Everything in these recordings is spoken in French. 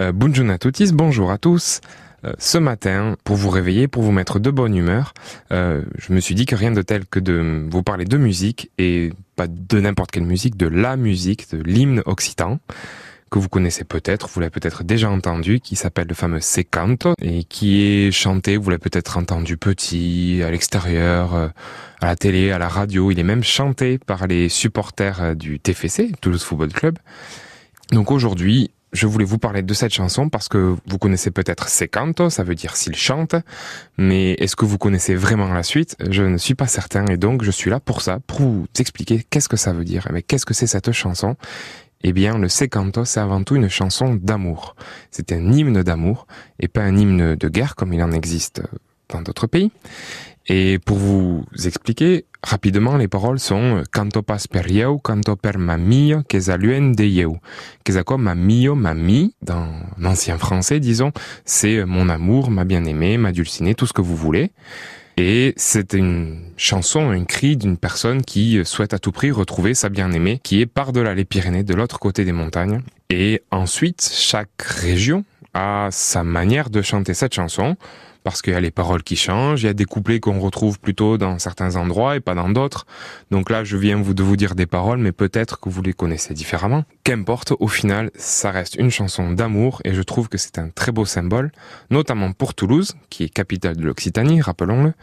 Euh, bonjour à tous, bonjour à tous. Euh, ce matin, pour vous réveiller, pour vous mettre de bonne humeur, euh, je me suis dit que rien de tel que de vous parler de musique, et pas de n'importe quelle musique, de la musique, de l'hymne occitan, que vous connaissez peut-être, vous l'avez peut-être déjà entendu, qui s'appelle le fameux Secanto, et qui est chanté, vous l'avez peut-être entendu petit, à l'extérieur, euh, à la télé, à la radio, il est même chanté par les supporters euh, du TFC, Toulouse Football Club. Donc aujourd'hui, je voulais vous parler de cette chanson parce que vous connaissez peut-être ses cantos, ça veut dire s'il chante, mais est-ce que vous connaissez vraiment la suite? Je ne suis pas certain et donc je suis là pour ça, pour vous expliquer qu'est-ce que ça veut dire, mais qu'est-ce que c'est cette chanson? Eh bien, le Secanto, c'est avant tout une chanson d'amour. C'est un hymne d'amour et pas un hymne de guerre comme il en existe dans d'autres pays. Et pour vous expliquer rapidement, les paroles sont Canto pas per eu, canto per ma mio, que luen de eu. Que comme ma mio, ma mi, dans l'ancien français, disons, c'est mon amour, ma bien-aimée, ma dulcinée, tout ce que vous voulez. Et c'est une chanson, un cri d'une personne qui souhaite à tout prix retrouver sa bien-aimée, qui est par-delà les Pyrénées, de l'autre côté des montagnes. Et ensuite, chaque région a sa manière de chanter cette chanson parce qu'il y a les paroles qui changent, il y a des couplets qu'on retrouve plutôt dans certains endroits et pas dans d'autres. Donc là, je viens de vous dire des paroles, mais peut-être que vous les connaissez différemment. Qu'importe, au final, ça reste une chanson d'amour et je trouve que c'est un très beau symbole, notamment pour Toulouse, qui est capitale de l'Occitanie, rappelons-le.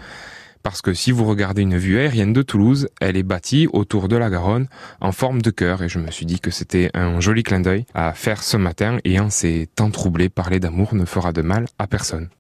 Parce que si vous regardez une vue aérienne de Toulouse, elle est bâtie autour de la Garonne en forme de cœur et je me suis dit que c'était un joli clin d'œil à faire ce matin et en ces temps troublés, parler d'amour ne fera de mal à personne.